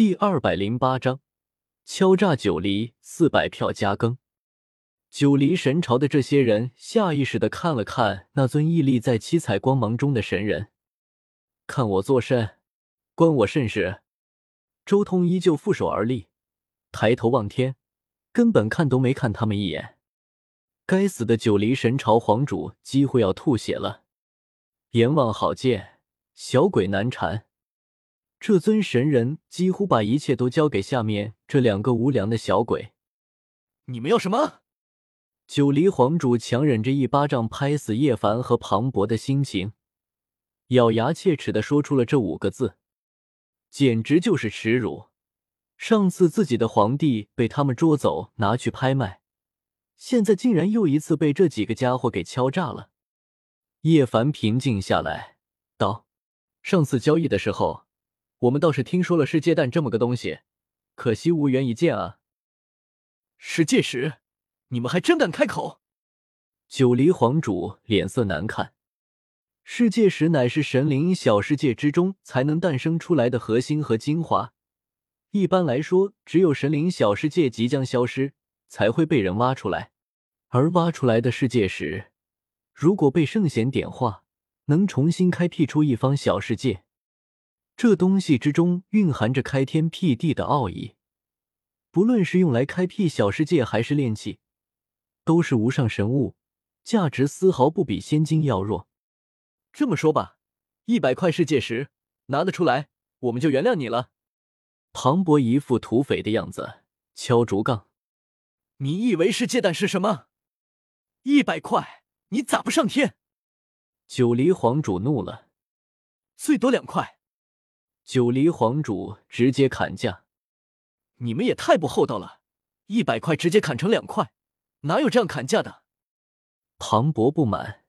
第二百零八章，敲诈九黎四百票加更。九黎神朝的这些人下意识的看了看那尊屹立在七彩光芒中的神人，看我作甚，关我甚事？周通依旧负手而立，抬头望天，根本看都没看他们一眼。该死的九黎神朝皇主几乎要吐血了，阎王好见，小鬼难缠。这尊神人几乎把一切都交给下面这两个无良的小鬼。你们要什么？九黎皇主强忍着一巴掌拍死叶凡和庞博的心情，咬牙切齿的说出了这五个字，简直就是耻辱。上次自己的皇帝被他们捉走拿去拍卖。现在竟然又一次被这几个家伙给敲诈了。叶凡平静下来道：“上次交易的时候，我们倒是听说了世界蛋这么个东西，可惜无缘一见啊。”世界石，你们还真敢开口！九黎皇主脸色难看。世界石乃是神灵小世界之中才能诞生出来的核心和精华，一般来说，只有神灵小世界即将消失。才会被人挖出来，而挖出来的世界石，如果被圣贤点化，能重新开辟出一方小世界。这东西之中蕴含着开天辟地的奥义，不论是用来开辟小世界，还是炼器，都是无上神物，价值丝毫不比仙金要弱。这么说吧，一百块世界石拿得出来，我们就原谅你了。庞博一副土匪的样子，敲竹杠。你以为世界蛋是什么？一百块，你咋不上天？九黎皇主怒了，最多两块。九黎皇主直接砍价，你们也太不厚道了！一百块直接砍成两块，哪有这样砍价的？庞博不满，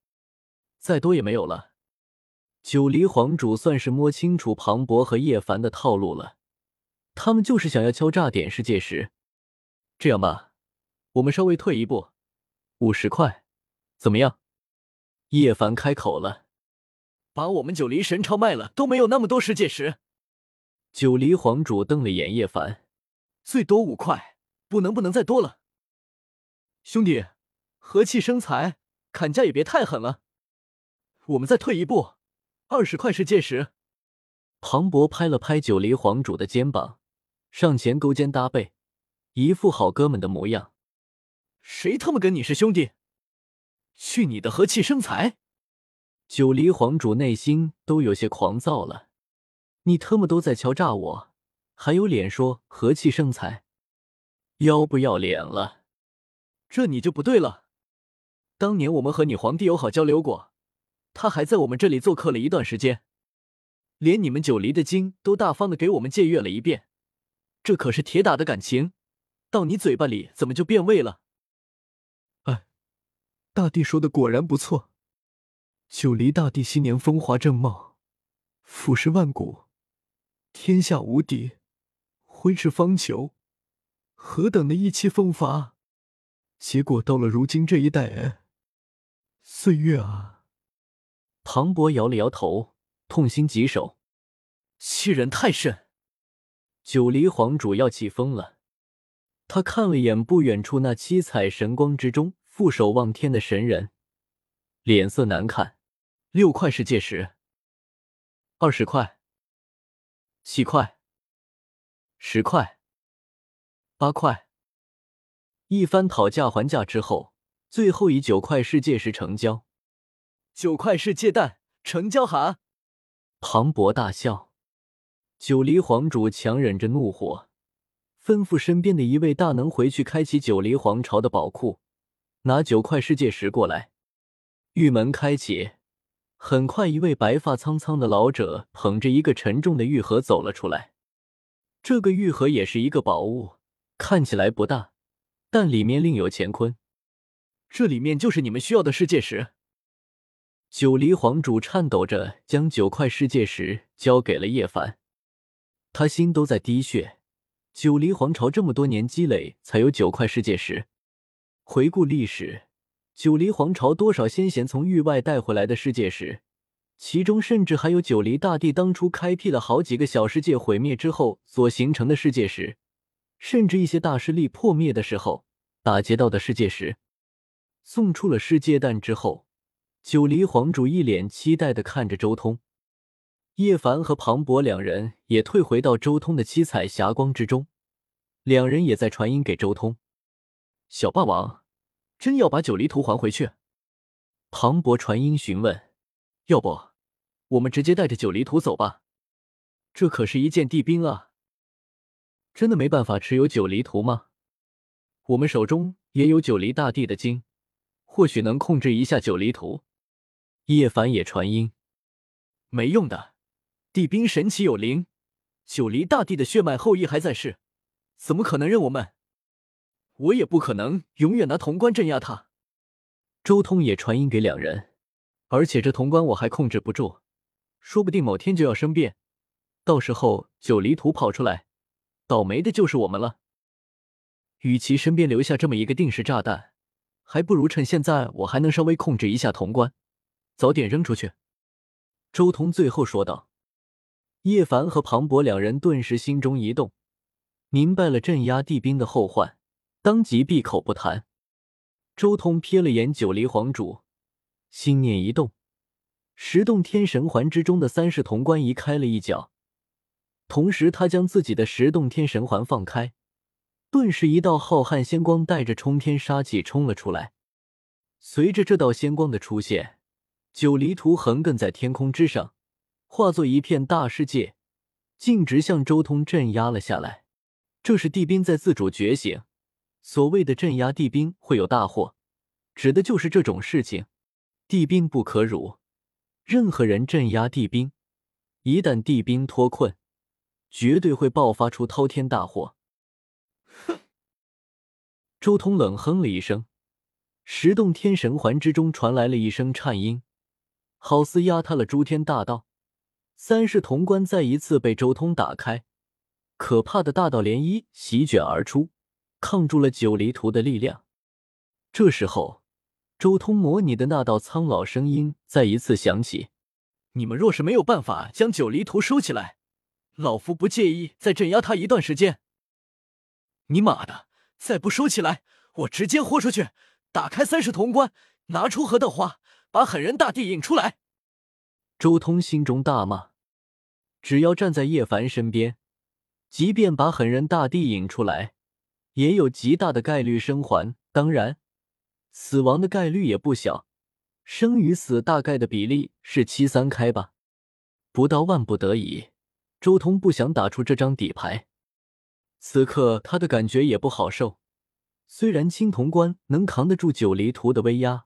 再多也没有了。九黎皇主算是摸清楚庞博和叶凡的套路了，他们就是想要敲诈点世界石。这样吧。我们稍微退一步，五十块，怎么样？叶凡开口了，把我们九黎神朝卖了都没有那么多世界石。九黎皇主瞪了眼叶凡，最多五块，不能不能再多了。兄弟，和气生财，砍价也别太狠了。我们再退一步，二十块世界石。庞博拍了拍九黎皇主的肩膀，上前勾肩搭背，一副好哥们的模样。谁他妈跟你是兄弟？去你的和气生财！九黎皇主内心都有些狂躁了。你特么都在敲诈我，还有脸说和气生财？要不要脸了？这你就不对了。当年我们和你皇帝友好交流过，他还在我们这里做客了一段时间，连你们九黎的经都大方的给我们借阅了一遍。这可是铁打的感情，到你嘴巴里怎么就变味了？哎大帝说的果然不错，九黎大帝昔年风华正茂，俯视万古，天下无敌，挥斥方遒，何等的意气风发！结果到了如今这一代，哎，岁月啊！唐博摇了摇头，痛心疾首，欺人太甚！九黎皇主要气疯了，他看了眼不远处那七彩神光之中。负手望天的神人，脸色难看。六块世界石，二十块，七块，十块，八块。一番讨价还价之后，最后以九块世界石成交。九块世界蛋成交哈！庞博大笑。九黎皇主强忍着怒火，吩咐身边的一位大能回去开启九黎皇朝的宝库。拿九块世界石过来，玉门开启。很快，一位白发苍苍的老者捧着一个沉重的玉盒走了出来。这个玉盒也是一个宝物，看起来不大，但里面另有乾坤。这里面就是你们需要的世界石。九黎皇主颤抖着将九块世界石交给了叶凡，他心都在滴血。九黎皇朝这么多年积累，才有九块世界石。回顾历史，九黎皇朝多少先贤从域外带回来的世界石，其中甚至还有九黎大帝当初开辟了好几个小世界毁灭之后所形成的世界石，甚至一些大势力破灭的时候打劫到的世界石。送出了世界蛋之后，九黎皇主一脸期待的看着周通。叶凡和庞博两人也退回到周通的七彩霞光之中，两人也在传音给周通：“小霸王，真要把九黎图还回去？”庞博传音询问：“要不，我们直接带着九黎图走吧？这可是一件地兵啊！真的没办法持有九黎图吗？我们手中也有九黎大帝的经，或许能控制一下九黎图。”叶凡也传音：“没用的。”地兵神奇有灵，九黎大帝的血脉后裔还在世，怎么可能认我们？我也不可能永远拿潼关镇压他。周通也传音给两人，而且这潼关我还控制不住，说不定某天就要生变，到时候九黎图跑出来，倒霉的就是我们了。与其身边留下这么一个定时炸弹，还不如趁现在我还能稍微控制一下潼关，早点扔出去。周通最后说道。叶凡和庞博两人顿时心中一动，明白了镇压地兵的后患，当即闭口不谈。周通瞥了眼九黎皇主，心念一动，十洞天神环之中的三世潼关移开了一角，同时他将自己的十洞天神环放开，顿时一道浩瀚仙光带着冲天杀气冲了出来。随着这道仙光的出现，九黎图横亘在天空之上。化作一片大世界，径直向周通镇压了下来。这是地兵在自主觉醒。所谓的镇压地兵会有大祸，指的就是这种事情。地兵不可辱，任何人镇压地兵，一旦地兵脱困，绝对会爆发出滔天大祸。哼！周通冷哼了一声，十洞天神环之中传来了一声颤音，好似压塌了诸天大道。三世潼关再一次被周通打开，可怕的大道涟漪席卷而出，抗住了九黎图的力量。这时候，周通模拟的那道苍老声音再一次响起：“你们若是没有办法将九黎图收起来，老夫不介意再镇压他一段时间。你妈的，再不收起来，我直接豁出去！打开三世潼关，拿出何的花，把狠人大帝引出来！”周通心中大骂。只要站在叶凡身边，即便把狠人大帝引出来，也有极大的概率生还。当然，死亡的概率也不小，生与死大概的比例是七三开吧。不到万不得已，周通不想打出这张底牌。此刻他的感觉也不好受。虽然青铜关能扛得住九黎图的威压，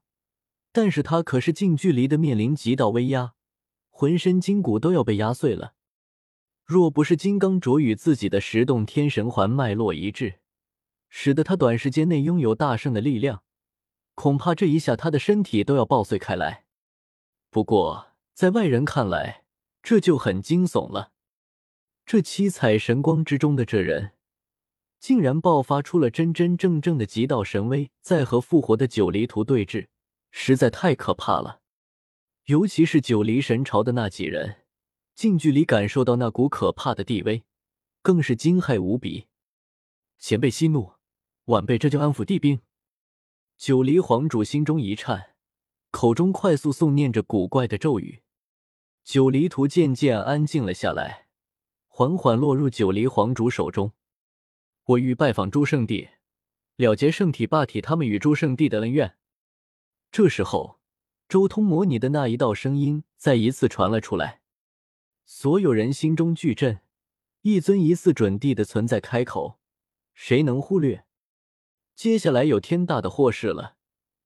但是他可是近距离的面临极道威压，浑身筋骨都要被压碎了。若不是金刚镯与自己的十洞天神环脉络一致，使得他短时间内拥有大圣的力量，恐怕这一下他的身体都要爆碎开来。不过在外人看来，这就很惊悚了。这七彩神光之中的这人，竟然爆发出了真真正正的极道神威，在和复活的九黎图对峙，实在太可怕了。尤其是九黎神朝的那几人。近距离感受到那股可怕的地威，更是惊骇无比。前辈息怒，晚辈这就安抚地兵。九黎皇主心中一颤，口中快速诵念着古怪的咒语。九黎图渐渐安静了下来，缓缓落入九黎皇主手中。我欲拜访诸圣地，了结圣体霸体他们与诸圣地的恩怨。这时候，周通模拟的那一道声音再一次传了出来。所有人心中巨震，一尊疑似准帝的存在开口，谁能忽略？接下来有天大的祸事了！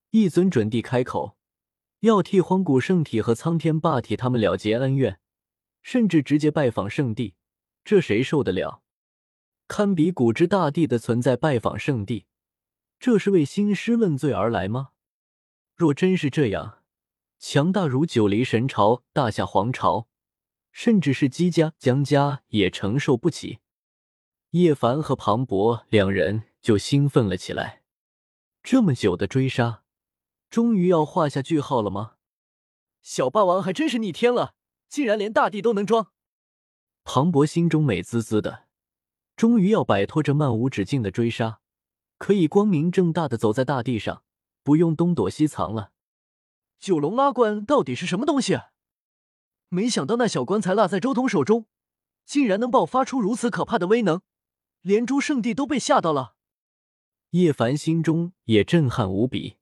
一尊准帝开口，要替荒古圣体和苍天霸体他们了结恩怨，甚至直接拜访圣地，这谁受得了？堪比古之大帝的存在拜访圣地，这是为兴师问罪而来吗？若真是这样，强大如九黎神朝、大夏皇朝。甚至是姬家、江家也承受不起。叶凡和庞博两人就兴奋了起来。这么久的追杀，终于要画下句号了吗？小霸王还真是逆天了，竟然连大地都能装。庞博心中美滋滋的，终于要摆脱这漫无止境的追杀，可以光明正大的走在大地上，不用东躲西藏了。九龙拉棺到底是什么东西？没想到那小棺材落在周通手中，竟然能爆发出如此可怕的威能，连诸圣地都被吓到了。叶凡心中也震撼无比。